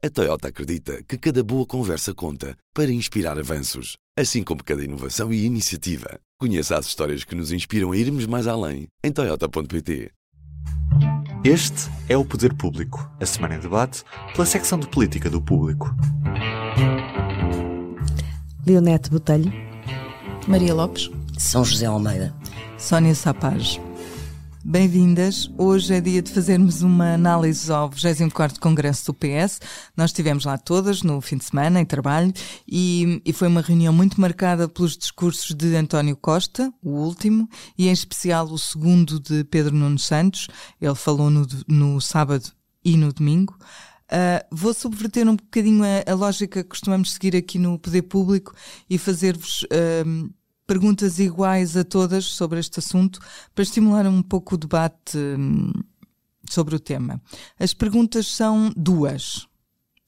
A Toyota acredita que cada boa conversa conta para inspirar avanços, assim como cada inovação e iniciativa. Conheça as histórias que nos inspiram a irmos mais além em Toyota.pt. Este é o Poder Público, a semana em debate pela secção de política do público. Leonete Botelho, Maria Lopes, São José Almeida. Sónia Sapaz. Bem-vindas. Hoje é dia de fazermos uma análise ao 24º Congresso do PS. Nós estivemos lá todas no fim de semana, em trabalho, e, e, foi uma reunião muito marcada pelos discursos de António Costa, o último, e em especial o segundo de Pedro Nuno Santos. Ele falou no, no sábado e no domingo. Uh, vou subverter um bocadinho a, a, lógica que costumamos seguir aqui no Poder Público e fazer-vos uh, perguntas iguais a todas sobre este assunto para estimular um pouco o debate hum, sobre o tema. As perguntas são duas.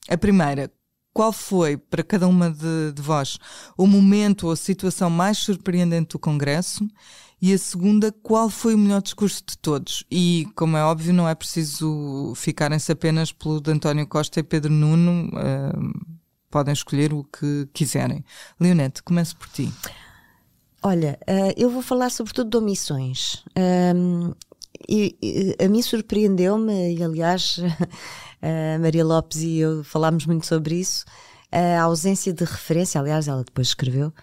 A primeira, qual foi para cada uma de, de vós o momento ou a situação mais surpreendente do Congresso? E a segunda, qual foi o melhor discurso de todos? E, como é óbvio, não é preciso ficarem-se apenas pelo de António Costa e Pedro Nuno. Uh, podem escolher o que quiserem. Leonete, começo por ti. Olha, uh, eu vou falar sobretudo de omissões. Um, e, e, a mim surpreendeu-me, e aliás, a Maria Lopes e eu falámos muito sobre isso, a ausência de referência, aliás, ela depois escreveu,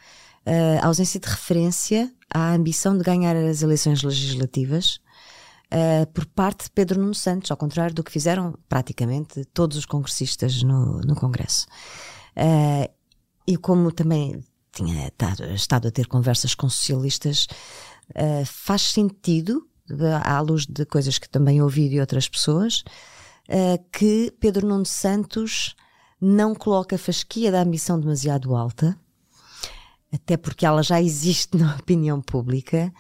a ausência de referência à ambição de ganhar as eleições legislativas. Uh, por parte de Pedro Nuno Santos, ao contrário do que fizeram praticamente todos os congressistas no, no Congresso. Uh, e como também tinha estado a ter conversas com socialistas, uh, faz sentido, à luz de coisas que também ouvi de outras pessoas, uh, que Pedro Nuno Santos não coloca a fasquia da ambição demasiado alta, até porque ela já existe na opinião pública,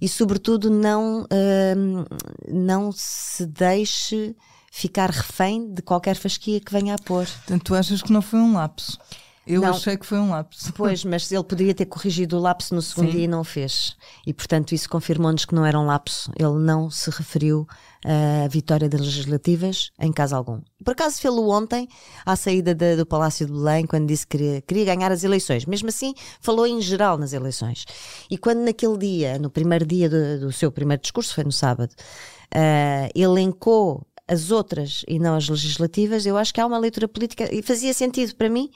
e sobretudo não, uh, não se deixe ficar refém de qualquer fasquia que venha a pôr. Portanto, tu achas que não foi um lapso? Eu não. achei que foi um lapso. Pois, mas ele poderia ter corrigido o lapso no segundo Sim. dia e não fez. E, portanto, isso confirmou-nos que não era um lapso. Ele não se referiu à vitória das legislativas em caso algum. Por acaso fê-lo ontem, à saída de, do Palácio de Belém, quando disse que queria, queria ganhar as eleições. Mesmo assim, falou em geral nas eleições. E quando naquele dia, no primeiro dia do, do seu primeiro discurso, foi no sábado, uh, elencou as outras e não as legislativas, eu acho que há uma leitura política, e fazia sentido para mim,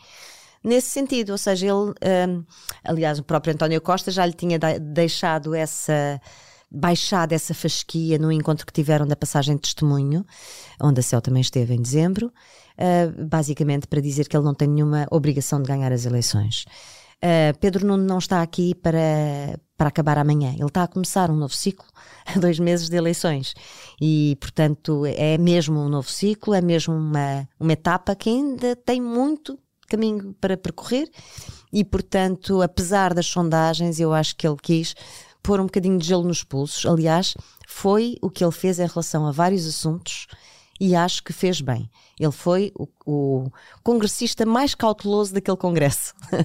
nesse sentido. Ou seja, ele, um, aliás, o próprio António Costa já lhe tinha deixado essa baixado essa fasquia no encontro que tiveram da passagem de testemunho, onde a CEL também esteve em dezembro, uh, basicamente para dizer que ele não tem nenhuma obrigação de ganhar as eleições. Uh, Pedro Nuno não está aqui para, para acabar amanhã, ele está a começar um novo ciclo, a dois meses de eleições. E, portanto, é mesmo um novo ciclo, é mesmo uma, uma etapa que ainda tem muito caminho para percorrer e, portanto, apesar das sondagens, eu acho que ele quis pôr um bocadinho de gelo nos pulsos. Aliás, foi o que ele fez em relação a vários assuntos e acho que fez bem. Ele foi o, o congressista mais cauteloso daquele congresso. Uh,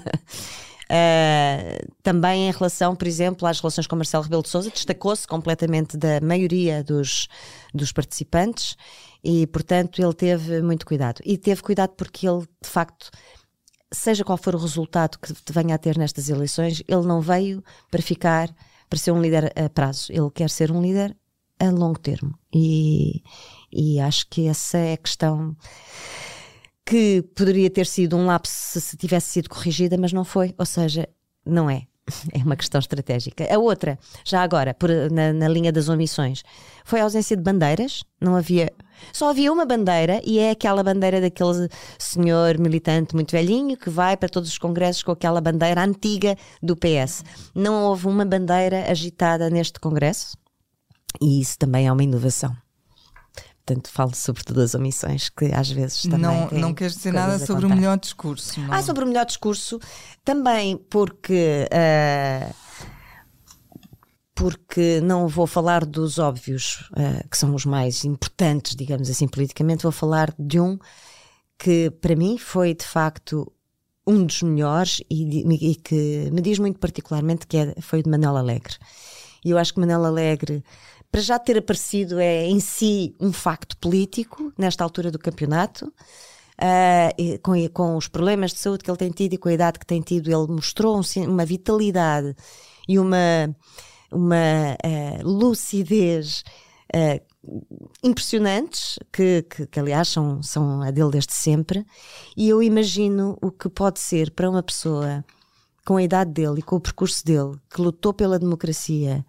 também em relação, por exemplo, às relações com Marcelo Rebelo de Sousa, destacou-se completamente da maioria dos, dos participantes e, portanto, ele teve muito cuidado. E teve cuidado porque ele, de facto, seja qual for o resultado que venha a ter nestas eleições, ele não veio para ficar, para ser um líder a prazo. Ele quer ser um líder a longo termo. E, e acho que essa é a questão que poderia ter sido um lapso se tivesse sido corrigida, mas não foi. Ou seja, não é. É uma questão estratégica. A outra, já agora, por, na, na, linha das omissões, foi a ausência de bandeiras. Não havia. Só havia uma bandeira e é aquela bandeira daquele senhor militante muito velhinho que vai para todos os congressos com aquela bandeira antiga do PS. Não houve uma bandeira agitada neste congresso e isso também é uma inovação. Portanto, falo sobretudo das omissões, que às vezes também. Não, não queres dizer nada sobre o melhor discurso. Não? Ah, sobre o melhor discurso, também porque. Uh, porque não vou falar dos óbvios, uh, que são os mais importantes, digamos assim, politicamente, vou falar de um que para mim foi de facto um dos melhores e, e que me diz muito particularmente que é, foi o de Manuel Alegre. E eu acho que Manuel Alegre para já ter aparecido é em si um facto político nesta altura do campeonato, uh, com, com os problemas de saúde que ele tem tido e com a idade que tem tido, ele mostrou um, uma vitalidade e uma, uma uh, lucidez uh, impressionantes, que, que, que, aliás são, são a dele desde sempre, e eu imagino o que pode ser para uma pessoa com a idade dele e com o percurso dele, que lutou pela democracia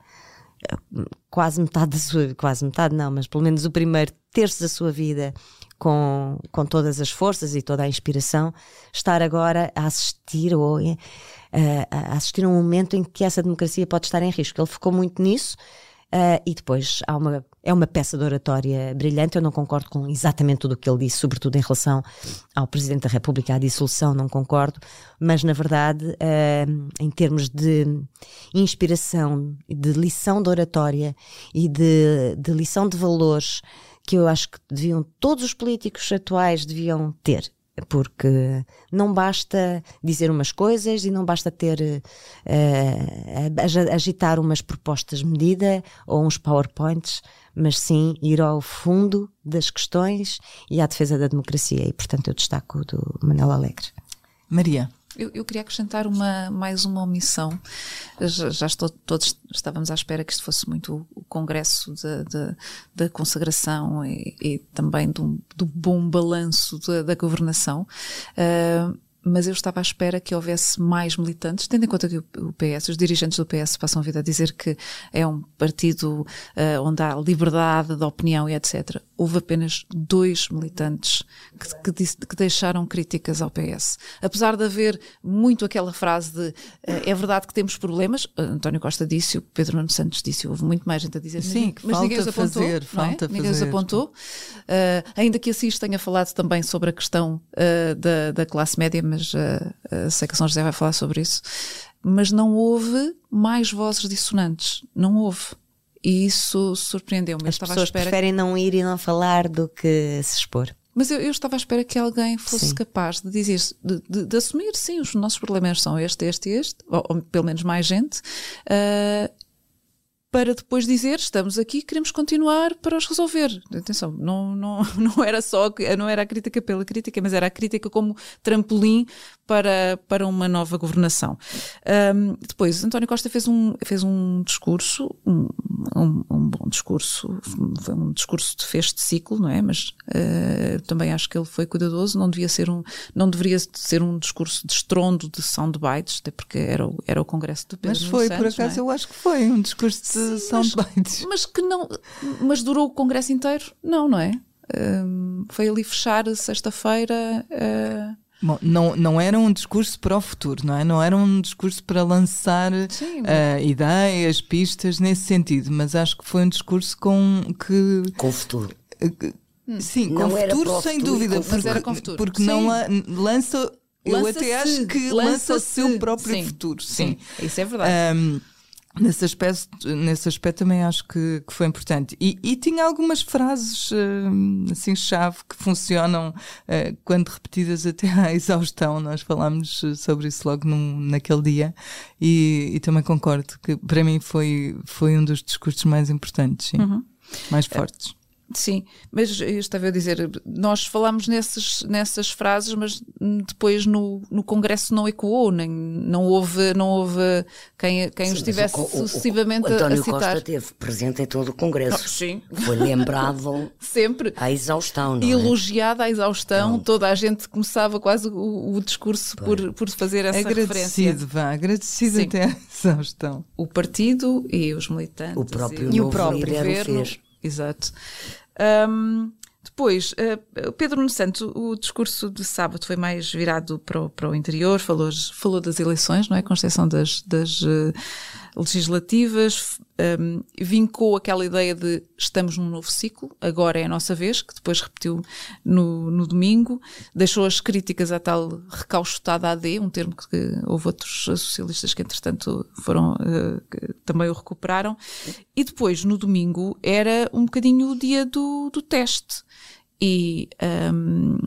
quase metade da sua quase metade não, mas pelo menos o primeiro terço da sua vida com, com todas as forças e toda a inspiração, estar agora a assistir ou uh, a assistir a um momento em que essa democracia pode estar em risco. Ele focou muito nisso Uh, e depois há uma, é uma peça de oratória brilhante. Eu não concordo com exatamente tudo o que ele disse, sobretudo em relação ao Presidente da República, à dissolução, não concordo. Mas, na verdade, uh, em termos de inspiração, de lição de oratória e de, de lição de valores que eu acho que deviam todos os políticos atuais deviam ter porque não basta dizer umas coisas e não basta ter uh, agitar umas propostas medida ou uns powerpoints, mas sim ir ao fundo das questões e à defesa da democracia. E portanto eu destaco do Manuel Alegre. Maria. Eu, eu, queria acrescentar uma, mais uma omissão. Já, já estou, todos estávamos à espera que isto fosse muito o congresso da consagração e, e também do, do, bom balanço da, da governação. Uh, mas eu estava à espera que houvesse mais militantes, tendo em conta que o PS, os dirigentes do PS passam a vida a dizer que é um partido uh, onde há liberdade de opinião e etc. Houve apenas dois militantes que, que, que, deixaram críticas ao PS. Apesar de haver muito aquela frase de uh, é verdade que temos problemas, António Costa disse, o Pedro Nuno Santos disse, houve muito mais gente a dizer, Sim, mas ninguém os apontou. Fazer, não é? falta ninguém os apontou. Uh, ainda que Assis tenha falado também sobre a questão da, da classe média, mas uh, sei que a São José vai falar sobre isso, mas não houve mais vozes dissonantes, não houve. E isso surpreendeu-me. As pessoas preferem que... não ir e não falar do que se expor. Mas eu, eu, estava à espera que alguém fosse sim. capaz de dizer, de, de, de, assumir, sim, os nossos problemas são este, este e este, ou, ou, pelo menos mais gente, uh, para depois dizer estamos aqui, queremos continuar para os resolver. Atenção, não, não, não era só não era a crítica pela crítica, mas era a crítica como trampolim para, para uma nova governação. Um, depois, António Costa fez um, fez um discurso, um, um, um bom discurso, foi um discurso de fecho de ciclo, não é? Mas uh, também acho que ele foi cuidadoso, não devia ser um, não deveria ser um discurso de estrondo de soundbites, até porque era o, era o Congresso de Pedro Mas foi, Santos, por acaso, é? eu acho que foi um discurso de soundbites. Mas, mas que não. Mas durou o congresso inteiro? Não, não é? Um, foi ali fechar sexta-feira. Uh... Bom, não, não era um discurso para o futuro, não é? Não era um discurso para lançar Sim, uh, ideias, pistas nesse sentido, mas acho que foi um discurso com que. Com o futuro. Uh, sim, não com futuro, sem futuro, dúvida, mas porque, futuro. porque Sim. não lança. Eu Lança até acho que lança lança o seu próprio sim, futuro. Sim, sim. isso é verdade. Um, Nesse aspecto, nesse aspecto também acho que, que foi importante. E, e, tinha algumas frases uh, assim chave que funcionam uh, quando repetidas até à exaustão. Nós falámos sobre isso logo num, naquele dia e, e, também concordo que para mim foi, foi um dos discursos mais importantes, sim. Uhum. mais fortes. Sim, mas eu estava a dizer, nós falámos nesses, nessas frases, mas depois no, no Congresso não ecoou, nem, não houve, não houve quem, quem sim, os tivesse o, sucessivamente o, o, o António a citar. Costa teve presente em todo o Congresso. Sim. Foi lembrado sempre à exaustão, não é? Elogiado à exaustão, Pronto. toda a gente começava quase o, o discurso por, por fazer essa agradecido, referência. Vá, agradecido Sim. até à exaustão. O partido e os militantes. O próprio e, E o próprio líder o governo. fez. Exato. Um, depois, uh, Pedro Nuno Santos, o discurso de sábado foi mais virado para o, para o interior, falou, falou das eleições, não é? Com exceção das, das uh, legislativas, um, vincou aquela ideia de estamos num novo ciclo, agora é a nossa vez, que depois repetiu no, no domingo, deixou as críticas à tal recauchutada AD, um termo que houve outros socialistas que entretanto foram, uh, também o recuperaram, e depois no domingo era um bocadinho o dia do, do teste. E um,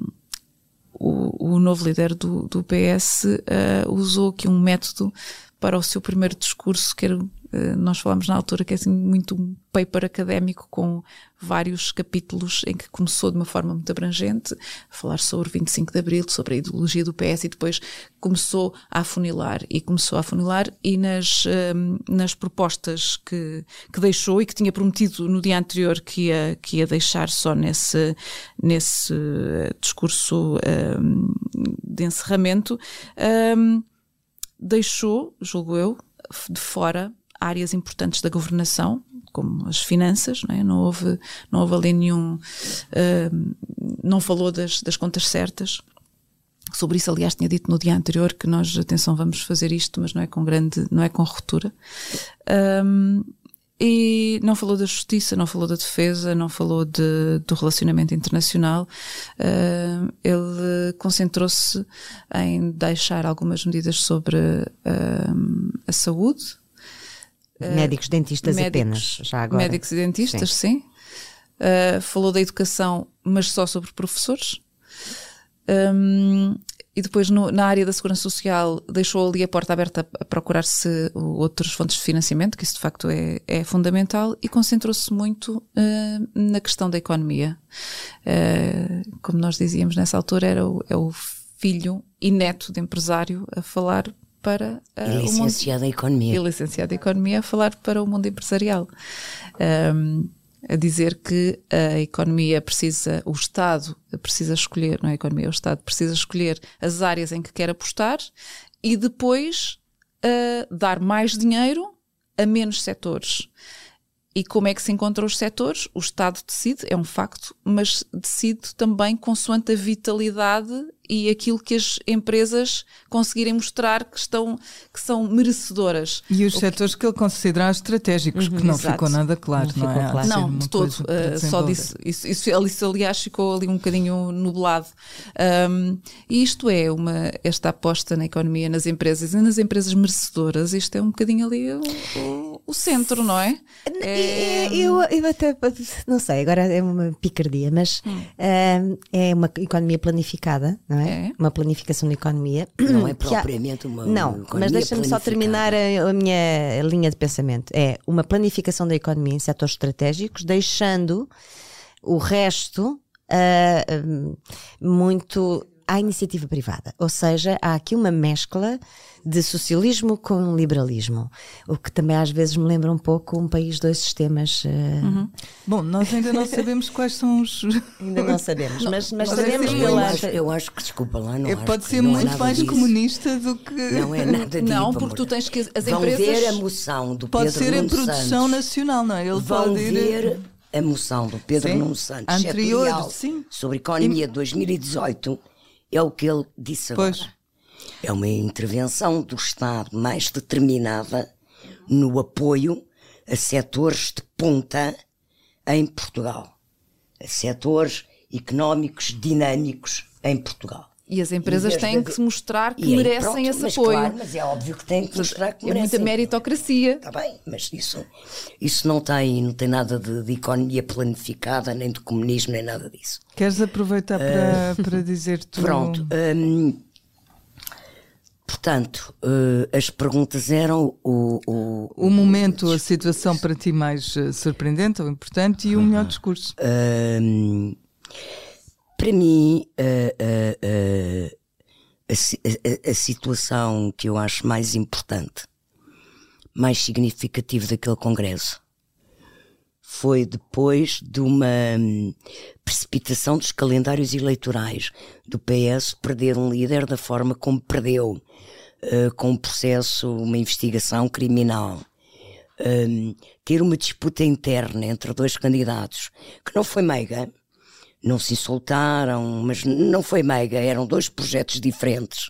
o, o novo líder do, do PS uh, usou aqui um método para o seu primeiro discurso, que era Uh, nós falamos na altura que é assim muito um paper académico com vários capítulos em que começou de uma forma muito abrangente a falar sobre 25 de Abril, sobre a ideologia do PS e depois começou a afunilar e começou a afunilar e nas, um, nas propostas que, que deixou e que tinha prometido no dia anterior que ia, que ia deixar só nesse, nesse discurso um, de encerramento, um, deixou, julgo eu, de fora áreas importantes da governação, como as finanças, não, é? não, houve, não houve ali nenhum. Uh, não falou das, das contas certas. Sobre isso, aliás, tinha dito no dia anterior que nós, atenção, vamos fazer isto, mas não é com grande, não é com ruptura. Um, e não falou da justiça, não falou da defesa, não falou de, do relacionamento internacional. Uh, ele concentrou-se em deixar algumas medidas sobre uh, a saúde, Médicos dentistas médicos, apenas, já agora. Médicos e dentistas, sim. sim. Falou da educação, mas só sobre professores. Um, e depois no, na área da segurança social deixou ali a porta aberta a, procurar-se outras fontes de financiamento, que isso de facto é, é fundamental, e concentrou-se muito uh, na questão da economia. Uh, como nós dizíamos nessa altura, era o, é o filho e neto de empresário a falar para uh, e licenciado em Economia. E licenciado em Economia a falar para o mundo empresarial. Um, a dizer que a economia precisa, o Estado precisa escolher, não é a economia, o Estado precisa escolher as áreas em que quer apostar e depois uh, dar mais dinheiro a menos setores. E como é que se encontram os setores? O Estado decide, é um facto, mas decide também consoante a vitalidade e aquilo que as empresas conseguirem mostrar que, estão, que são merecedoras. E os o setores que... que ele considera estratégicos, uhum, que não exato. ficou nada claro, não, não é? Claro. Não, de todo. Uh, só disse, isso, isso, isso, aliás, ficou ali um bocadinho nublado. Um, e isto é uma, esta aposta na economia, nas empresas e nas empresas merecedoras, isto é um bocadinho ali o, o, o centro, não é? é... Eu, eu até, não sei, agora é uma picardia, mas hum. é uma economia planificada, não é? é? é? Uma planificação da economia. Não é propriamente uma. Não, mas deixa-me só terminar a, a, minha linha de pensamento. É uma planificação da economia em setores estratégicos, deixando o resto uh, muito à iniciativa privada. Ou seja, há aqui uma mescla de socialismo com liberalismo, o que também às vezes me lembra um pouco um país dois sistemas. Uh... Uhum. Bom, nós ainda não sabemos quais são os. Ainda não sabemos, mas, mas sabemos que eu acho, eu acho que desculpa lá, não é, Pode ser não muito é mais disso. comunista do que. Não é nada disso. Não, porque tu tens que as Vão empresas. ver a moção do pode Pedro ser Nuno a produção Santos. nacional, não é? Ele Vão pode ir... ver a moção do Pedro sim. Nuno Santos anterior sim. sobre economia de 2018 é o que ele disse agora. Pois. É uma intervenção do Estado mais determinada no apoio a setores de ponta em Portugal. A setores económicos dinâmicos em Portugal. E as empresas têm de... que mostrar que merecem pronto, esse mas apoio. Claro, mas é óbvio que têm que mostrar que é merecem. É muita meritocracia. Está bem, mas isso, isso não, tem, não tem nada de, de, economia planificada, nem de comunismo, nem nada disso. Queres aproveitar para, uh, para dizer tu? Pronto. Um, portanto, uh, as perguntas eram o, o, o momento, a situação para ti mais uh, surpreendente ou importante e o melhor discurso. Um, para mim, a, a, a, a, situação que eu acho mais importante, mais significativa daquele congresso, foi depois de uma hum, precipitação dos calendários eleitorais do PS perder um líder da forma como perdeu, uh, com um processo, uma investigação criminal. Um, ter uma disputa interna entre dois candidatos, que não foi meiga, não se insultaram, mas não foi mega, eram dois projetos diferentes,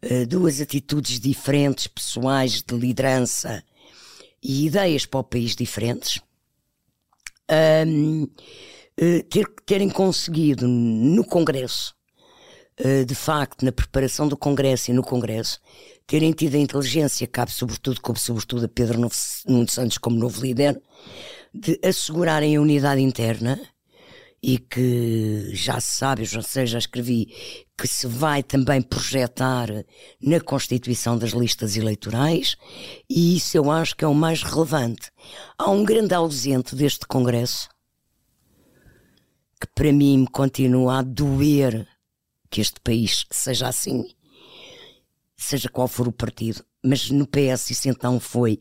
eh, duas atitudes diferentes, pessoais, de liderança e ideias para o país diferentes. Um, eh, ter, terem conseguido no Congresso, eh, de facto, na preparação do Congresso e no Congresso, terem tido a inteligência, cabe sobretudo, como sobretudo a Pedro Nuno Santos como novo líder, de assegurarem a unidade interna e que já sabe, já sei, já escrevi, que se vai também projetar na constituição das listas eleitorais, e isso eu acho que é o mais relevante. Há um grande ausente deste Congresso, que para mim me continua a doer que este país seja assim, seja qual for o partido, mas no PS isso então foi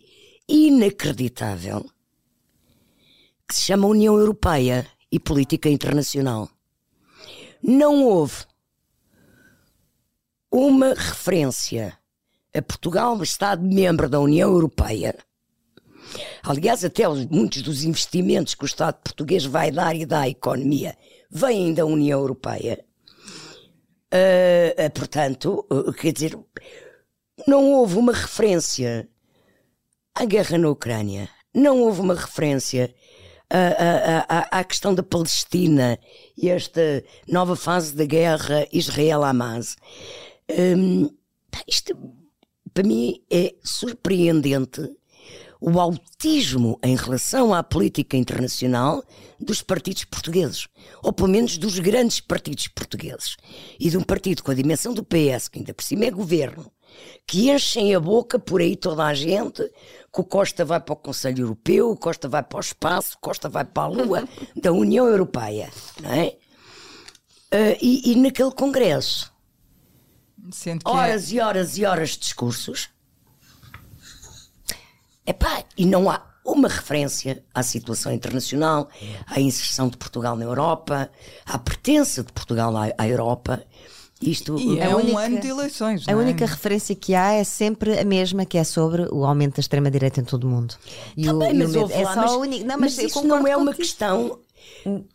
inacreditável, que se chama União Europeia e política internacional. Não houve uma referência a Portugal, Estado membro da União Europeia. Aliás, até muitos dos investimentos que o Estado português vai dar e dá à economia vêm da União Europeia. Uh, portanto, uh, quer dizer, não houve uma referência à guerra na Ucrânia, não houve uma referência à, questão da Palestina e esta nova fase da guerra Israel-Hamas. Um, isto, para mim, é surpreendente o autismo em relação à política internacional dos partidos portugueses, ou pelo menos dos grandes partidos portugueses, e de um partido com a dimensão do PS, que ainda por cima é governo, que enchem a boca por aí toda a gente, que o Costa vai para o Conselho Europeu, o Costa vai para o espaço, o Costa vai para a Lua, da União Europeia, não é? Uh, e, e, naquele congresso, é- horas é... e horas e horas de discursos, epá, e não há uma referência à situação internacional, à inserção de Portugal na Europa, à pertença de Portugal à, à Europa. Isto e é, é única, um ano de eleições. A é? única referência que há é sempre a mesma, que é sobre o aumento da extrema-direita em todo o mundo. E Também, tá o, mas o é só mas, a única. Não, mas, mas isso não é uma questão.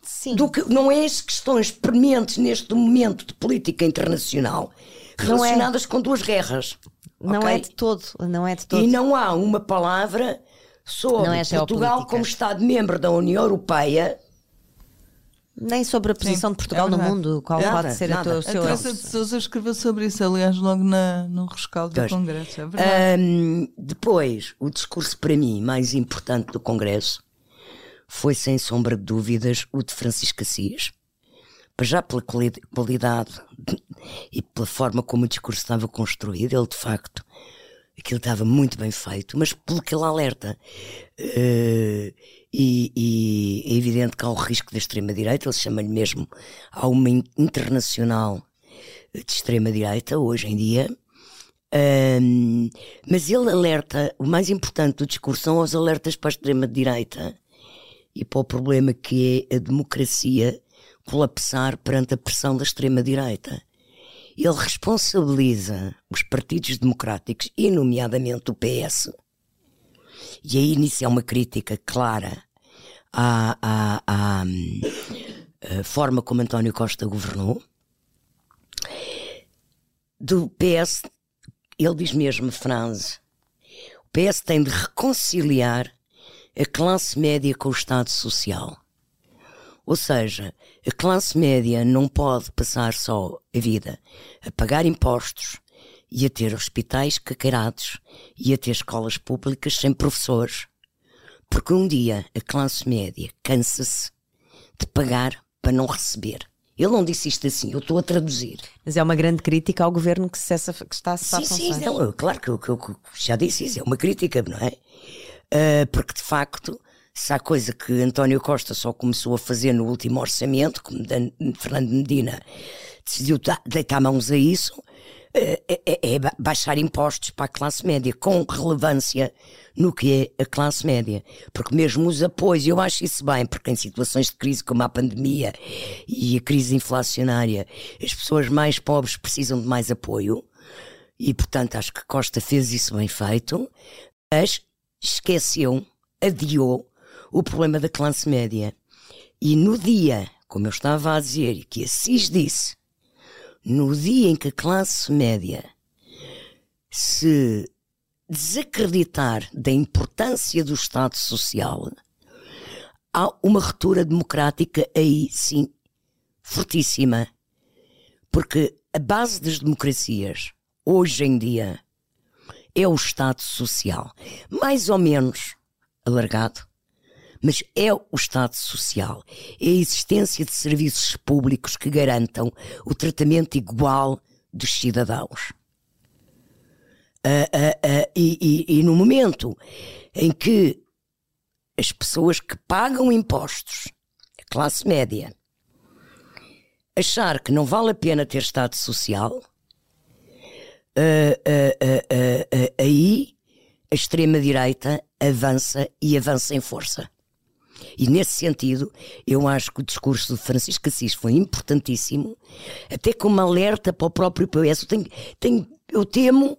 Sim. Do que, não é as questões prementes neste momento de política internacional é. relacionadas é. com duas guerras. Não okay? é de todo, não é de todo. E não há uma palavra sobre é Portugal como Estado-membro da União Europeia nem sobre a posição Sim, de Portugal é no mundo, qual nada, pode ser nada. a, tua, seu... A Teresa de Sousa escreveu sobre isso, aliás, logo na, no rescaldo do Congresso, é verdade. Um, depois, o discurso para mim mais importante do Congresso foi, sem sombra de dúvidas, o de Francisco Assis. Já pela qualidade e pela forma como o discurso estava construído, ele de facto aquilo estava muito bem feito, mas pelo que ele alerta. Uh, e, e, é evidente que há o risco da extrema-direita, ele chama-lhe mesmo, há uma internacional de extrema-direita hoje em dia. Um, mas ele alerta, o mais importante do discurso são os alertas para a extrema-direita e para o problema que é a democracia colapsar perante a pressão da extrema-direita. Ele responsabiliza os partidos democráticos, e nomeadamente o PS, e aí é uma crítica clara à, à, à, à forma como António Costa governou. Do PS, ele diz mesmo frase: o PS tem de reconciliar a classe média com o Estado Social. Ou seja, a classe média não pode passar só a vida a pagar impostos e a ter hospitais caqueirados e a ter escolas públicas sem professores. Porque um dia a classe média cansa-se de pagar para não receber. Ele não disse isto assim, eu estou a traduzir. Mas é uma grande crítica ao governo que, cessa, que está a cessar Sim, sim, não, claro que eu, que eu, já disse isso, é uma crítica, não é? Uh, porque de facto se há coisa que António Costa só começou a fazer no último orçamento, como Fernando Medina decidiu deitar mãos a isso, eh, é, é, é, baixar impostos para a classe média, com relevância no que é a classe média. Porque mesmo os apoios, eu acho isso bem, porque em situações de crise como a pandemia e a crise inflacionária, as pessoas mais pobres precisam de mais apoio. E, portanto, acho que Costa fez isso bem feito, mas esqueceu, adiou o problema da classe média. E no dia, como eu estava a dizer, que Assis disse, no dia em que a classe média se desacreditar da importância do Estado Social, há uma ruptura democrática aí sim fortíssima. Porque a base das democracias, hoje em dia, é o Estado Social. Mais ou menos alargado, mas é o Estado Social. É a existência de serviços públicos que garantam o tratamento igual dos cidadãos. Uh, uh, uh, e, e, e no momento em que as pessoas que pagam impostos, a classe média, achar que não vale a pena ter Estado Social, aí a extrema-direita avança e avança em força. E nesse sentido, eu acho que o discurso de Francisco Assis foi importantíssimo, até como alerta para o próprio PS. Eu, tenho, tenho, eu temo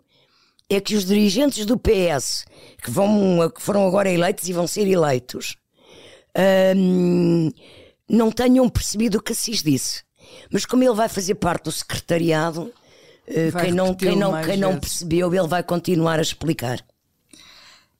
é que os dirigentes do PS, que, vão, que foram agora eleitos e vão ser eleitos, hum, não tenham percebido o que Assis disse. Mas como ele vai fazer parte do secretariado, eh, quem não, quem, não, quem não percebeu, ele vai continuar a explicar.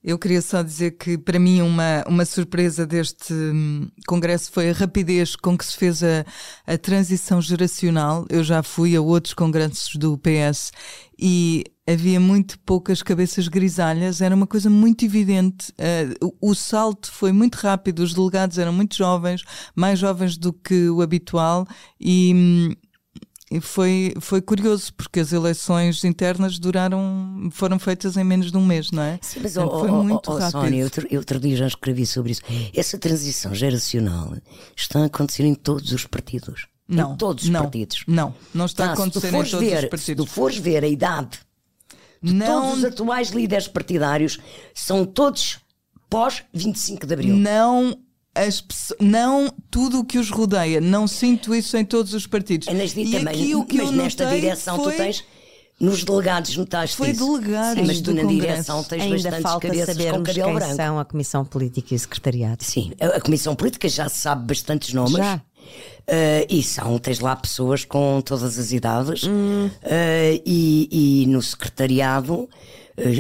Eu queria só dizer que, para mim, uma, uma surpresa deste hum, congresso foi a rapidez com que se fez a, a transição geracional. Eu já fui a outros congressos do PS e havia muito poucas cabeças grisalhas, era uma coisa muito evidente. Uh, o, salto foi muito rápido, os delegados eram muito jovens, mais jovens do que o habitual, e, hum, e foi, foi curioso, porque as eleições internas duraram, foram feitas em menos de um mês, não é? Sim, mas oh, foi oh, muito oh, rápido. Sónia, outro, outro dia já escrevi sobre isso. Essa transição geracional está a acontecer em todos os partidos. Não, em todos os não, partidos. Não, não está a acontecer em todos ver, os partidos. Se tu fores ver a idade de não, todos os atuais líderes partidários, são todos pós 25 de Abril. Não as não tudo o que os rodeia. Não sinto isso em todos os partidos. Mas, e também, aqui o que mas eu nesta direção foi... tu tens. Nos delegados notaste Foi isso. delegados Sim, mas tu na Congresso. direção tens Ainda bastantes falta com cabelo quem branco. são a Comissão Política e o Secretariado. Sim, a, a Comissão Política já se sabe bastantes nomes. Já. Uh, e são, tens lá pessoas com todas as idades. Hum. Uh, e, e no secretariado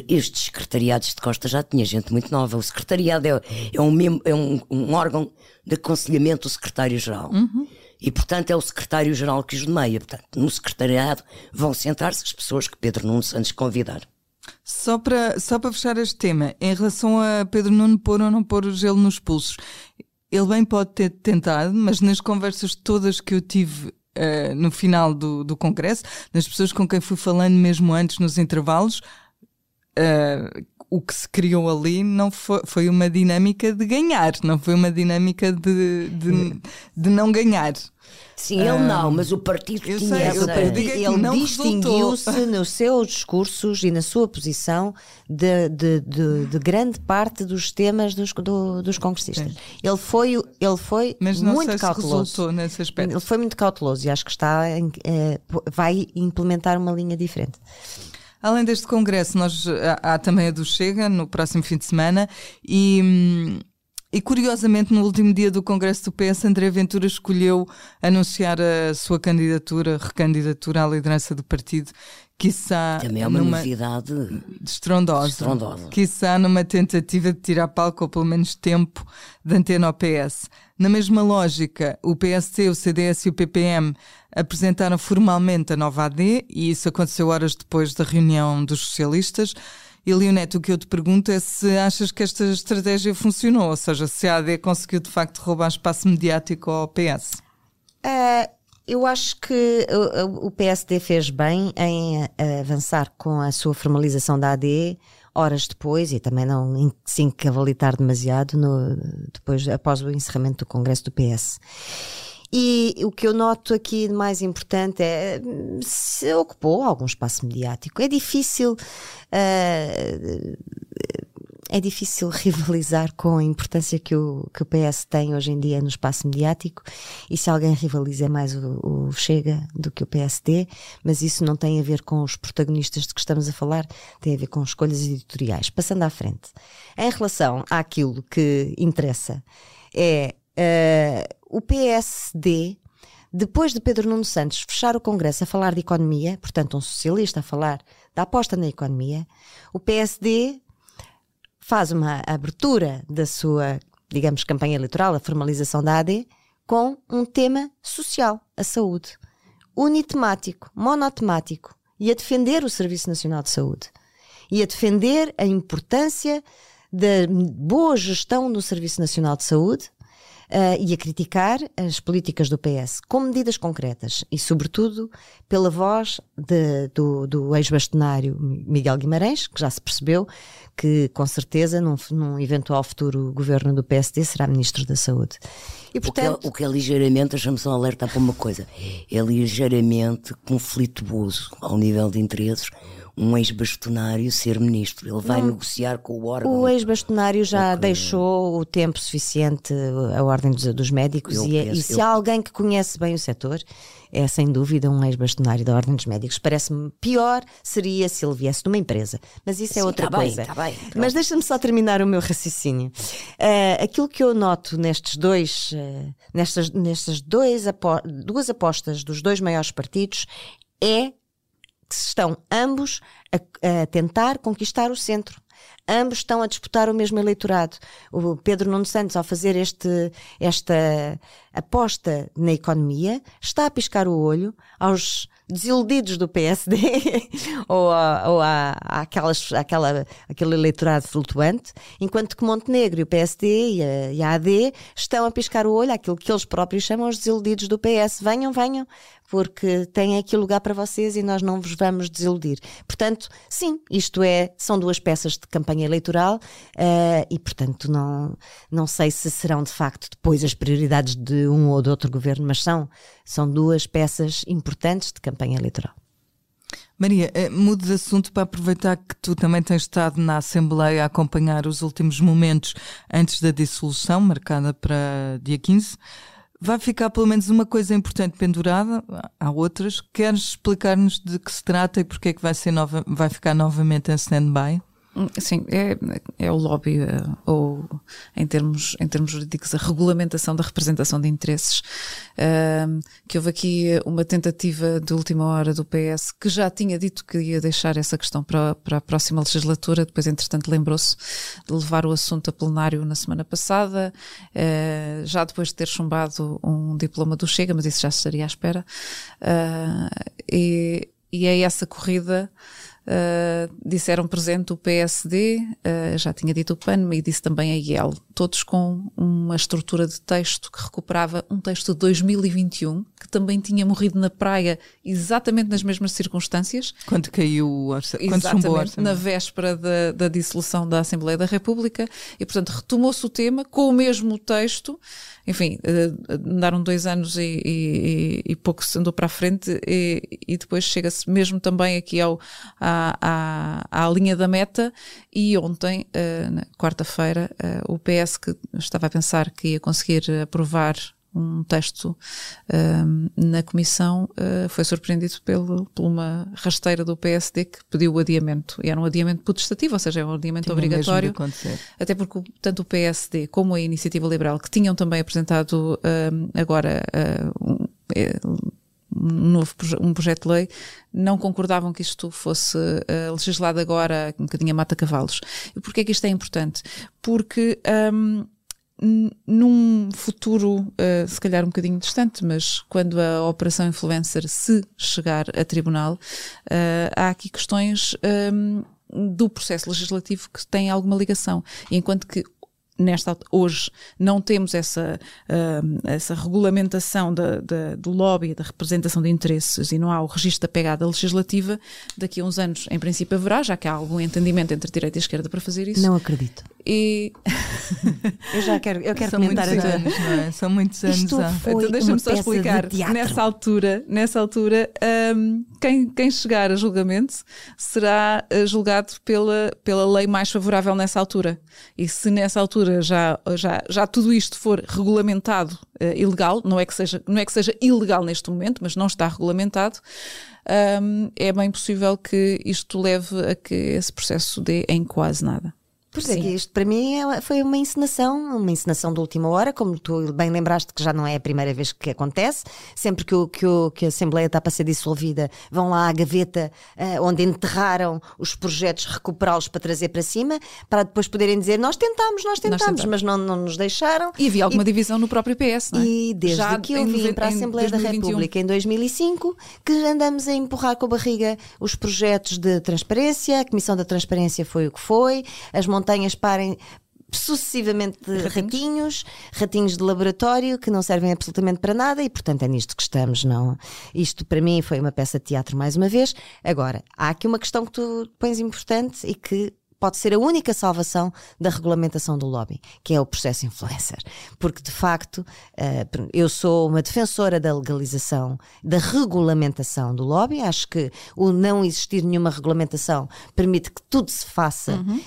estes secretariados de Costa já tinha gente muito nova. O secretariado é, é, um, é um, um, órgão de aconselhamento do secretário-geral. Uhum. E, portanto, é o secretário-geral que os nomeia. Portanto, no secretariado vão sentar-se as pessoas que Pedro Nuno Santos convidar. Só para, só para fechar este tema, em relação a Pedro Nuno pôr ou não pôr o gelo nos pulsos, ele bem pode ter tentado, mas nas conversas todas que eu tive uh, no final do, do congresso, nas pessoas com quem fui falando mesmo antes, nos intervalos, uh, o que se criou ali não foi, foi uma dinâmica de ganhar, não foi uma dinâmica de, de, de não ganhar. Sim, ele não, mas o partido eu tinha sei, essa... partido, ele distinguiu-se nos seus discursos e na sua posição de, de, de, de grande parte dos temas dos, do, dos congressistas. Sim. Ele foi, ele foi mas não muito sei cauteloso. Se nesse aspecto. Ele foi muito cauteloso e acho que está é, vai implementar uma linha diferente. Além deste congresso, nós, há, há, também a do Chega no próximo fim de semana e. Hum, e curiosamente, no último dia do Congresso do PS, André Ventura escolheu anunciar a sua candidatura, recandidatura à liderança do partido, quiçá Também é uma numa novidade estrondosa, estrondosa. quiçá numa tentativa de tirar palco ou pelo menos tempo de antena ao PS. Na mesma lógica, o PSC, o CDS e o PPM apresentaram formalmente a nova AD e isso aconteceu horas depois da reunião dos socialistas. E Leonete, o que eu te pergunto é se achas que esta estratégia funcionou, ou seja, se a AD conseguiu de facto roubar espaço mediático ao PS. Uh, eu acho que o, PSD fez bem em avançar com a sua formalização da AD horas depois e também não se encavalitar demasiado no, depois, após o encerramento do Congresso do PS. E o que eu noto aqui de mais importante é se ocupou algum espaço mediático. É difícil. Uh, é difícil rivalizar com a importância que o, que o PS tem hoje em dia no espaço mediático e se alguém rivaliza é mais o, o, Chega do que o PSD, mas isso não tem a ver com os protagonistas de que estamos a falar, tem a ver com escolhas editoriais. Passando à frente. Em relação àquilo que interessa, é uh, o PSD, depois de Pedro Nuno Santos fechar o Congresso a falar de economia, portanto, um socialista a falar da aposta na economia, o PSD faz uma abertura da sua, digamos, campanha eleitoral, a formalização da AD, com um tema social, a saúde. Unitemático, monotemático, e a defender o Serviço Nacional de Saúde. E a defender a importância da boa gestão do Serviço Nacional de Saúde, uh, e a criticar as políticas do PS, com medidas concretas e, sobretudo, pela voz de, do, do ex-bastonário Miguel Guimarães, que já se percebeu que, com certeza, num, num eventual futuro governo do PSD, será Ministro da Saúde. E, portanto, o, que é, o que é ligeiramente, deixa-me só alertar para uma coisa, é ligeiramente conflituoso ao nível de interesses um ex-bastonário ser ministro. Ele vai não. negociar com o órgão. O ex-bastonário já deixou o tempo suficiente a ordem dos, dos médicos eu e, é- penso, e, se eu... há alguém que conhece bem o setor, é sem dúvida um ex-bastonário da ordem dos médicos. Parece-me pior seria se ele viesse de uma empresa, mas isso é Sim, é outra tá coisa. Bem, tá bem, mas deixa-me só terminar o meu raciocínio. Uh, aquilo que eu noto nestes dois, uh, nestas, nestas dois apo duas apostas dos dois maiores partidos é que estão ambos a, a tentar conquistar o centro ambos estão a disputar o mesmo eleitorado. O Pedro Nuno Santos, ao fazer este, esta aposta na economia, está a piscar o olho aos desiludidos do PSD ou, a, ou a, a aquelas, aquela, aquele eleitorado flutuante, enquanto que Montenegro e o PSD e a, e a AD estão a piscar o olho àquilo que eles próprios chamam os desiludidos do PS. Venham, venham, porque têm aqui lugar para vocês e nós não vos vamos desiludir. Portanto, sim, isto é, são duas peças de campanha eleitoral uh, e, portanto, não, não sei se serão de facto depois as prioridades de um ou de outro governo, mas são, são duas peças importantes de campanha eleitoral. Maria, eh, mudo de assunto para aproveitar que tu também tens estado na Assembleia a acompanhar os últimos momentos antes da dissolução, marcada para dia 15. Vai ficar pelo menos uma coisa importante pendurada, há outras. Queres explicar-nos de que se trata e porque é que vai, ser nova, vai ficar novamente em stand-by? Sim, é, é o lobby, eh, ou em termos, em termos jurídicos, a regulamentação da representação de interesses. Uh, que houve aqui uma tentativa de última hora do PS, que já tinha dito que ia deixar essa questão para, para a próxima legislatura, depois, entretanto, lembrou-se de levar o assunto a plenário na semana passada, uh, já depois de ter chumbado um diploma do Chega, mas isso já estaria à espera. Uh, e, e é essa corrida Uh, disseram presente o PSD, uh, ah, já tinha dito o PAN e disse também a IEL, todos com uma estrutura de texto que recuperava um texto de 2021, que também tinha morrido na praia exatamente nas mesmas circunstâncias. Quando caiu o orçamento. Exatamente, na véspera da, da dissolução da Assembleia da República, e portanto retomou-se o tema com o mesmo texto, enfim, uh, andaram dois anos e, e, e, pouco se andou para a frente e, e depois chega-se mesmo também aqui ao, à, à, à, linha da meta. E ontem, na quarta-feira, uh, o PS que estava a pensar que ia conseguir aprovar um texto uh, na comissão uh, foi surpreendido pelo, por uma rasteira do PSD que pediu o adiamento. E era um adiamento putestativo, ou seja, é um adiamento Tinha obrigatório. Até porque tanto o PSD como a Iniciativa Liberal, que tinham também apresentado uh, agora um, é, um novo um projeto de lei, não concordavam que isto fosse uh, legislado agora um bocadinho a mata-cavalos. E porquê é que isto é importante? Porque um, num futuro, uh, se calhar um bocadinho distante, mas quando a operação influencer se chegar a tribunal, uh, há aqui questões um, do processo legislativo que têm alguma ligação. Enquanto que nesta hoje não temos essa, uh, essa regulamentação da, da, do lobby, da representação de interesses e não há o registro da pegada legislativa, daqui a uns anos, em princípio, haverá, já que há algum entendimento entre direita e esquerda para fazer isso. Não acredito. E eu já quero, eu quero São comentar muitos anos, não é? São muitos anos. Isto foi então deixa-me só explicar. Nessa altura, nessa altura, um, quem, quem chegar a julgamento será eh, julgado pela, pela lei mais favorável nessa altura. E se nessa altura já, já, já tudo isto for regulamentado uh, ilegal, não é, que seja, não é que seja ilegal neste momento, mas não está regulamentado, um, é bem possível que isto leve a que esse processo dê em quase nada. É, que isto para mim é, foi uma encenação, uma encenação de última hora, como tu bem lembraste que já não é a primeira vez que acontece. Sempre que, o, que, o, que a Assembleia está para ser dissolvida, vão lá à gaveta uh, onde enterraram os projetos, recuperá-los para trazer para cima, para depois poderem dizer nós tentámos, nós tentámos, mas não, não nos deixaram. E havia alguma e, divisão no próprio PS, não é? E desde já que eu vim para a Assembleia da República em 2005, que andamos a empurrar com a barriga os projetos de transparência, a Comissão da Transparência foi o que foi, as montagens montanhas parem sucessivamente ratinhos. ratinhos, ratinhos de laboratório que não servem absolutamente para nada e portanto é nisto que estamos, não? Isto para mim foi uma peça de teatro mais uma vez. Agora, há aqui uma questão que tu pões importante e que pode ser a única salvação da regulamentação do lobby, que é o processo influencer. Porque, de facto, eh, eu sou uma defensora da legalização, da regulamentação do lobby. Acho que o não existir nenhuma regulamentação permite que tudo se faça uhum.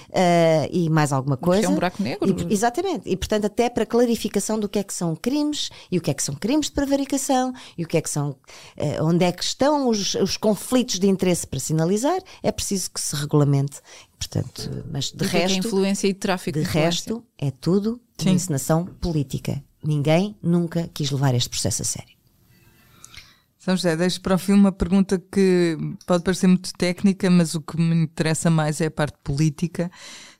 e mais alguma coisa. Porque é um buraco negro. E, exatamente. E, portanto, até para clarificação do que é que são crimes e o que é que são crimes de prevaricação e o que é que são. Uh, onde é que estão os, os conflitos de interesse para sinalizar, é preciso que se regulamente Portanto, mas de e resto. É influência e tráfico de, resto, é tudo Sim. encenação política. Ninguém nunca quis levar este processo a sério. São José, deixo para o fim uma pergunta que pode parecer muito técnica, mas o que me interessa mais é a parte política.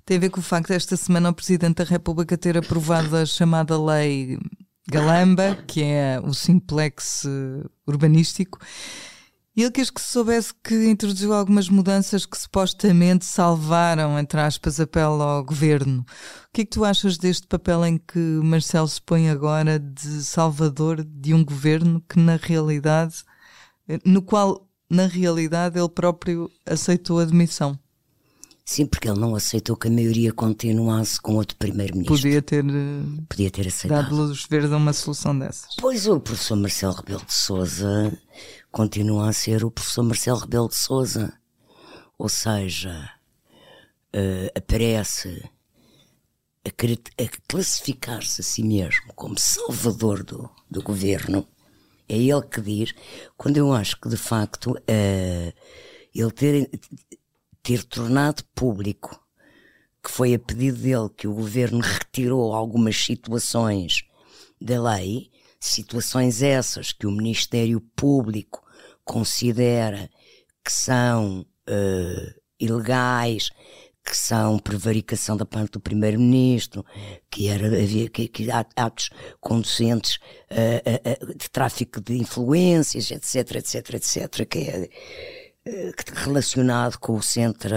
Tem a ver com o facto desta semana o Presidente da República ter aprovado a chamada Lei Galamba, que é o simplex eh, urbanístico, e ele quis que se soubesse que introduziu algumas mudanças que supostamente salvaram, entre aspas, a pele ao governo. O que é que tu achas deste papel em que Marcelo se põe agora de salvador de um governo que, na realidade, no qual, na realidade, ele próprio aceitou a demissão? Sim, porque ele não aceitou que a maioria continuasse com outro primeiro-ministro. Podia ter, eh, Podia ter aceitado. dado luz verde a uma solução dessas. Pois o professor Marcelo Rebelo de Souza continua a ser o professor Marcelo Rebelo de Souza. Ou seja, uh, aparece a, a classificar-se a si mesmo como salvador do, do governo. É ele que diz, quando eu acho que de facto uh, ele ter, ter tornado público que foi a pedido dele que o governo retirou algumas situações da lei, situações essas que o Ministério Público considera que são uh, ilegais, que são prevaricação da parte do primeiro-ministro, que era havia que, que atos conducentes uh, uh, de tráfico de influências, etc, etc, etc, que é relacionado com o centro,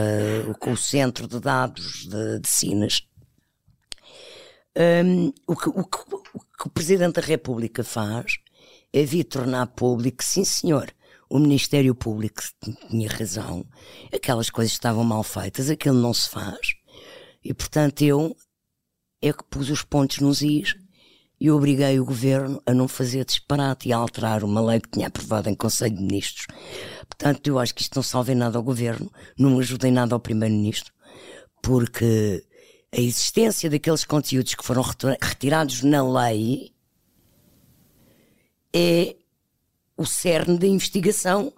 com o centro de dados de, de Sines. Um, o, que, o, que, que o Presidente da República faz é vir tornar público, sim senhor, o Ministério Público tinha razão, aquelas coisas estavam mal feitas, aquilo não se faz. E portanto eu é que pus os pontos nos is e obriguei o governo a não fazer disparate e a alterar uma lei que tinha aprovado em Conselho de Ministros. Portanto, eu acho que isto não salva em nada ao governo, não ajuda em nada ao primeiro-ministro, porque a existência daqueles conteúdos que foram retirados na lei é o cerne da investigação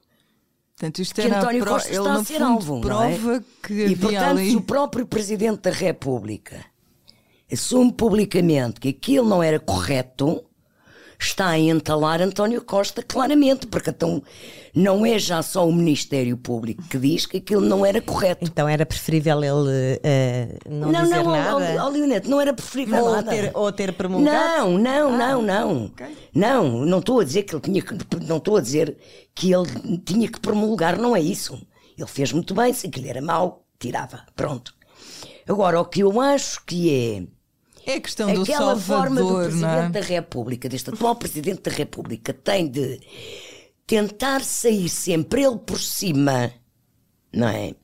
Portanto, isto que António pro... Costa está a ser alvo. Prova não é? que e portanto, ali... se o próprio Presidente da República assume publicamente que aquilo não era correto, está a entalar António Costa claramente, porque então não é já só o Ministério Público que diz que aquilo não era correto. Então era preferível ele uh, não, não dizer não, nada? Não, Leonete, não era preferível ou nada. Ter, ou ter promulgado? Não, não, ah, não, não. Okay. Não, não estou a dizer que ele tinha que, não estou a dizer que ele tinha que promulgar, não é isso. Ele fez muito bem, se aquilo era mau, tirava, pronto. Agora, o que eu acho que é é a questão do Aquela Salvador, forma do Presidente é? da República, deste atual Presidente da República, tem de tentar sair sempre ele por cima, não é?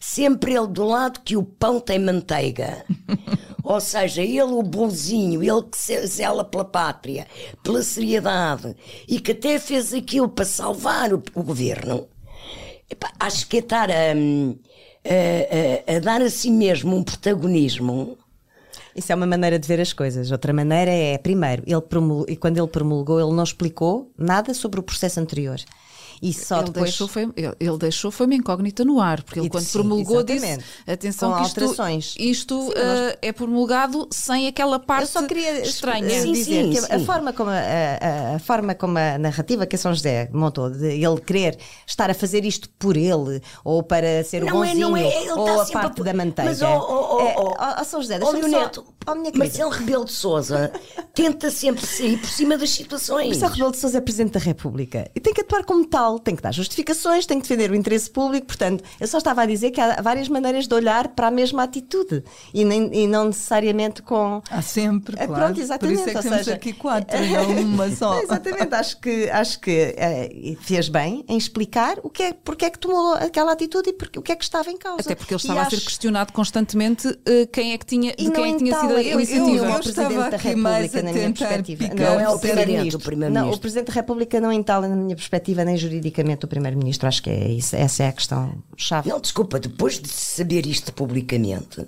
Sempre ele do lado que o pão tem manteiga. Ou seja, ele o bonzinho, ele que zela pela pátria, pela seriedade e que até fez aquilo para salvar o, o governo. Epá, acho que é estar a, a, a, a dar a si mesmo um protagonismo isso é uma maneira de ver as coisas. Outra maneira é, primeiro, ele promulgou, e quando ele promulgou, ele não explicou nada sobre o processo anterior. E só ele depois... Deixou, foi, ele, ele deixou foi uma incógnita no ar, porque ele quando sim, promulgou exatamente. disse, atenção Com que alterações. isto, isto sim, uh, é promulgado sem aquela parte Eu só queria estranha. Sim, dizer sim, que a forma, como a, a, a, forma como a narrativa que a São José montou, de ele querer estar a fazer isto por ele, ou para ser não o bonzinho, é, não é, ele ou a parte a... da manteiga. Mas, oh, oh, oh, é, oh, São José, oh, Neto, oh, minha Marcelo Rebelo de Souza tenta sempre sair por cima das situações. Marcelo Rebelo de Souza é Presidente da República e tem que atuar como tal pessoal, tem que dar justificações, tem que defender o interesse público. Portanto, eu só estava a dizer que há várias maneiras de olhar para a mesma atitude e, nem, e não necessariamente com. Há sempre, É, claro. Pronto, exatamente. Por isso é que temos seja, aqui quatro, e não uma só. exatamente, acho que, acho que eh, fez bem em explicar o que é, porque é que tomou aquela atitude e porque, o que é que estava em causa. Até porque ele E estava a ser acho- questionado constantemente eh, quem é que tinha, E de quem não é que tinha sido a eu- eu- iniciativa. eu- Eu o Presidente estava da aqui mais República, a na minha tentar picar. Não é o Primeiro-Ministro. Não, o Presidente da República não entala, na minha perspectiva, nem juridicamente o Primeiro-Ministro. Acho que é isso, essa é a questão-chave. Não, desculpa, depois de saber isto publicamente,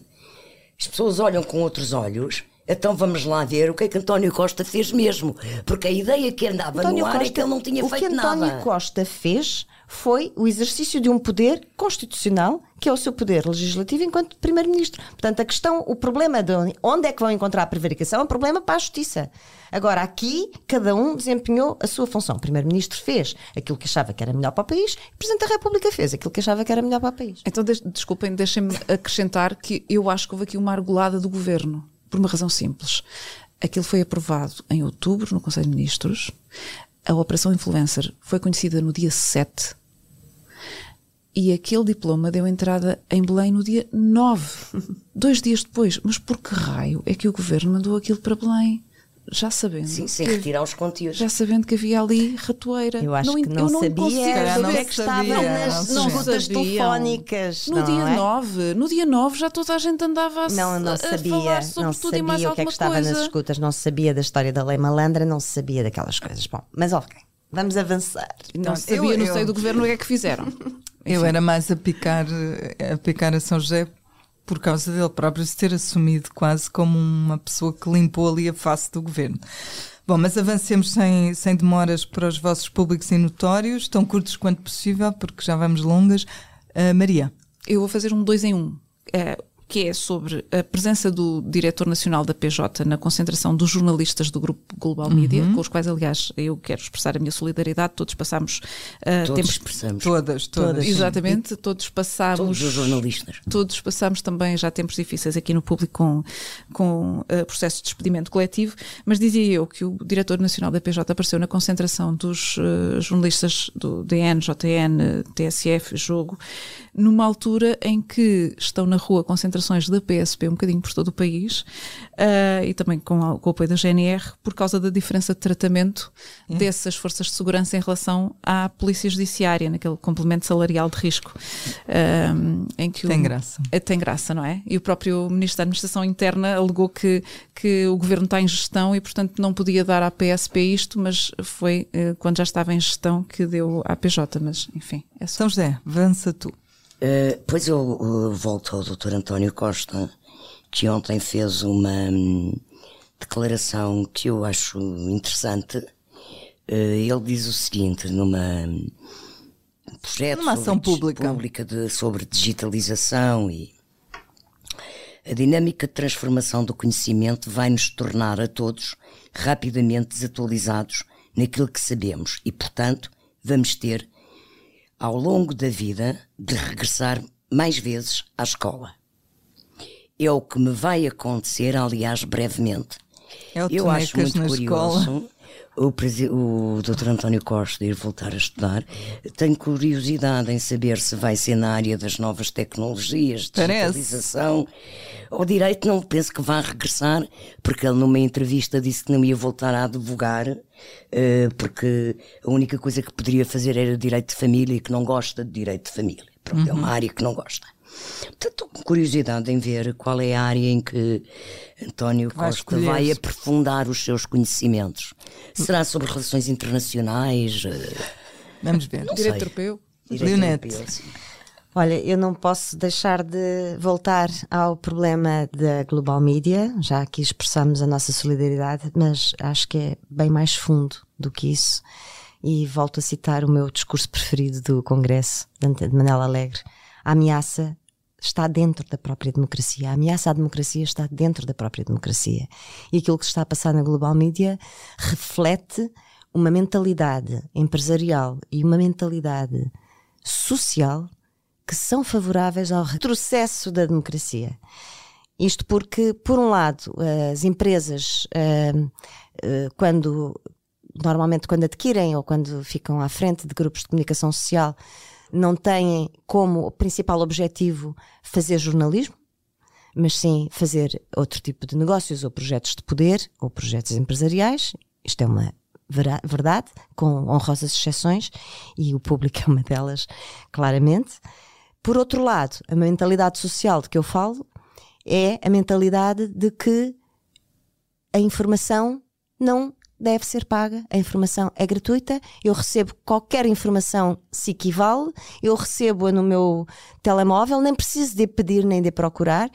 as pessoas olham com outros olhos. Então vamos lá ver o que é que António Costa fez mesmo. Porque a ideia que andava no ar é que ele não tinha o feito que António nada. Costa fez foi o exercício de um poder constitucional, que é o seu poder legislativo enquanto Primeiro-Ministro. Portanto, a questão, o problema de onde é que vão encontrar a prevaricação é um problema para a Justiça. Agora, aqui, cada um desempenhou a sua função. O Primeiro-Ministro fez aquilo que achava que era melhor para o país, e o Presidente da República fez aquilo que achava que era melhor para o país. Então, des- desculpem, deixem-me acrescentar que eu acho que houve aqui uma argolada do governo, por uma razão simples. Aquilo foi aprovado em outubro no Conselho de Ministros. A Operação Influencer foi conhecida no dia 7. E aquele diploma deu entrada em Belém no dia 9, dois dias depois. Mas por que raio é que o governo mandou aquilo para Belém? Já sabendo. Sim, sem que- retirar os conteúdos. Já sabendo que havia ali ratoeira. Eu acho en- que não eu sabia consigo calhar o não que é que estava sabia, nas não nas sabiam. telefónicas. No não dia é? 9, no dia 9 já toda a gente andava a, Não, não sabia, falar sobre não tudo e mais sabia o que é que estava coisa. nas escutas, não sabia da história da lei malandra, não se sabia daquelas coisas. Bom, mas ok, vamos avançar. Não Não, sabia, eu- não eu- sei do governo o que é que fizeram. Eu era mais a picar, a picar a São José por causa dele próprio se ter assumido quase como uma pessoa que limpou ali a face do governo. Bom, mas avancemos sem, sem demoras para os vossos públicos e notórios, tão curtos quanto possível, porque já vamos longas. Ah, Maria, Eu vou fazer um dois em um, eh, que é sobre a presença do diretor nacional da PJ na concentração dos jornalistas do grupo Global Media, Uhum. com os quais, aliás, eu quero expressar a minha solidariedade. Todos passámos eh, Todos tempos. expressamos. todas, todas. Exatamente, todos passámos. Todos os jornalistas. Todos passamos também já tempos difíceis aqui no público com, com eh, processo de despedimento coletivo, mas dizia eu que o diretor nacional da PJ apareceu na concentração dos eh, jornalistas do DN, JN, TSF, Jogo, numa altura em que estão na rua concentrações da PSP um bocadinho por todo o país eh, e também com, a- com o apoio da GNR por causa da diferença de tratamento dessas forças de segurança em relação à Polícia Judiciária, naquele complemento salarial de risco. eh, em que o- Tem graça. é, Tem graça, não é? E o próprio Ministro da Administração Interna alegou que, que o governo está em gestão e, portanto, não podia dar à PSP isto, mas foi eh, quando já estava em gestão que deu à PJ. Mas, enfim, é só. São José, avança tu. Uh, pois eu uh, volto ao Dr. António Costa, que ontem fez uma hum, declaração que eu acho interessante. Uh, ele diz o seguinte, numa um projeto Numa ação pública. pública de- sobre digitalização e a dinâmica de transformação do conhecimento vai nos tornar a todos rapidamente desatualizados naquilo que sabemos e, portanto, vamos ter ao longo da vida de regressar mais vezes à escola. É o que me vai acontecer, aliás, brevemente. É o Eu acho muito curioso escola. O, o Dr. António Costa ir voltar a estudar. Tenho curiosidade em saber se vai ser na área das novas tecnologias, Parece. digitalização. Ao direito não penso que vá regressar, porque ele numa entrevista disse que não ia voltar a advogar, eh, porque a única coisa que poderia fazer era direito de família e que não gosta de direito de família. Pronto, é uma Uhum. área que não gosta. Portanto, estou com curiosidade em ver qual é a área em que António Vai Costa escolher. vai aprofundar os seus conhecimentos. Será sobre relações internacionais? eh, Vamos ver. Não Direito sei. europeu. direito Leonete. europeu, sim. Olha, eu não posso deixar de voltar ao problema da Global Media, já aqui expressamos a nossa solidariedade, mas acho que é bem mais fundo do que isso. E volto a citar o meu discurso preferido do Congresso, de Manela Alegre. A ameaça está dentro da própria democracia. A ameaça à democracia está dentro da própria democracia. E aquilo que está a passar na Global Media reflete uma mentalidade empresarial e uma mentalidade social que são favoráveis ao retrocesso da democracia. Isto porque, por um lado, as empresas, ah, ah, quando normalmente quando adquirem ou quando ficam à frente de grupos de comunicação social, não têm como principal objetivo fazer jornalismo, mas sim fazer outro tipo de negócios ou projetos de poder ou projetos empresariais. Isto é uma verdade, com honrosas exceções, e o público é uma delas, claramente. Por outro lado, a mentalidade social de que eu falo é a mentalidade de que a informação não deve ser paga, a informação é gratuita, eu recebo qualquer informação se equivale, eu recebo-a no meu telemóvel, nem preciso de pedir nem de procurar.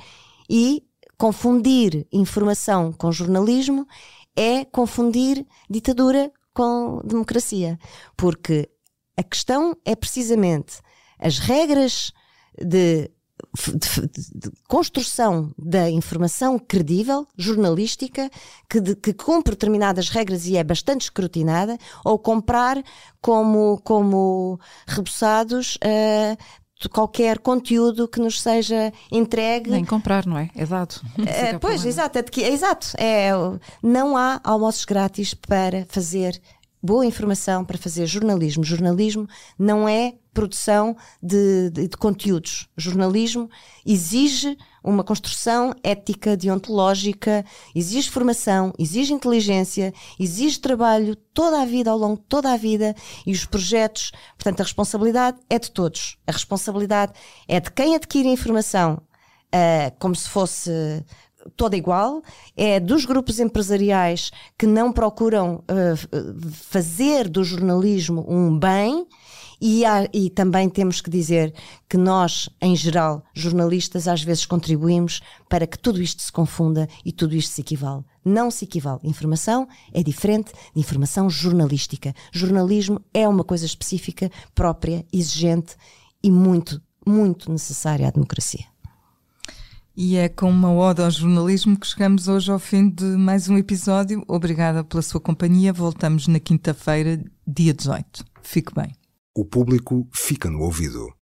E confundir informação com jornalismo é confundir ditadura com democracia, porque a questão é precisamente as regras de de, de, construção da informação credível, jornalística, que, de, que, cumpre determinadas regras e é bastante escrutinada, ou comprar como, como reboçados uh, qualquer conteúdo que nos seja entregue. Nem comprar, não é? É dado. Uh, pois, exato, é, é, exato. É, não há almoços grátis para fazer boa informação, para fazer jornalismo. Jornalismo não é produção de, de, de, conteúdos. Jornalismo exige uma construção ética, deontológica, exige formação, exige inteligência, exige trabalho toda a vida, ao longo de toda a vida e os projetos. Portanto, a responsabilidade é de todos. A responsabilidade é de quem adquire a informação uh, como se fosse toda igual, é dos grupos empresariais que não procuram uh, fazer do jornalismo um bem e, há, e também temos que dizer que nós, em geral, jornalistas, às vezes contribuímos para que tudo isto se confunda e tudo isto se equivale. Não se equivale. Informação é diferente de informação jornalística. Jornalismo é uma coisa específica, própria, exigente e muito, muito necessária à democracia. E é com uma ode ao jornalismo que chegamos hoje ao fim de mais um episódio. Obrigada pela sua companhia. Voltamos na quinta-feira, dia 18. Fique bem. O público fica no ouvido.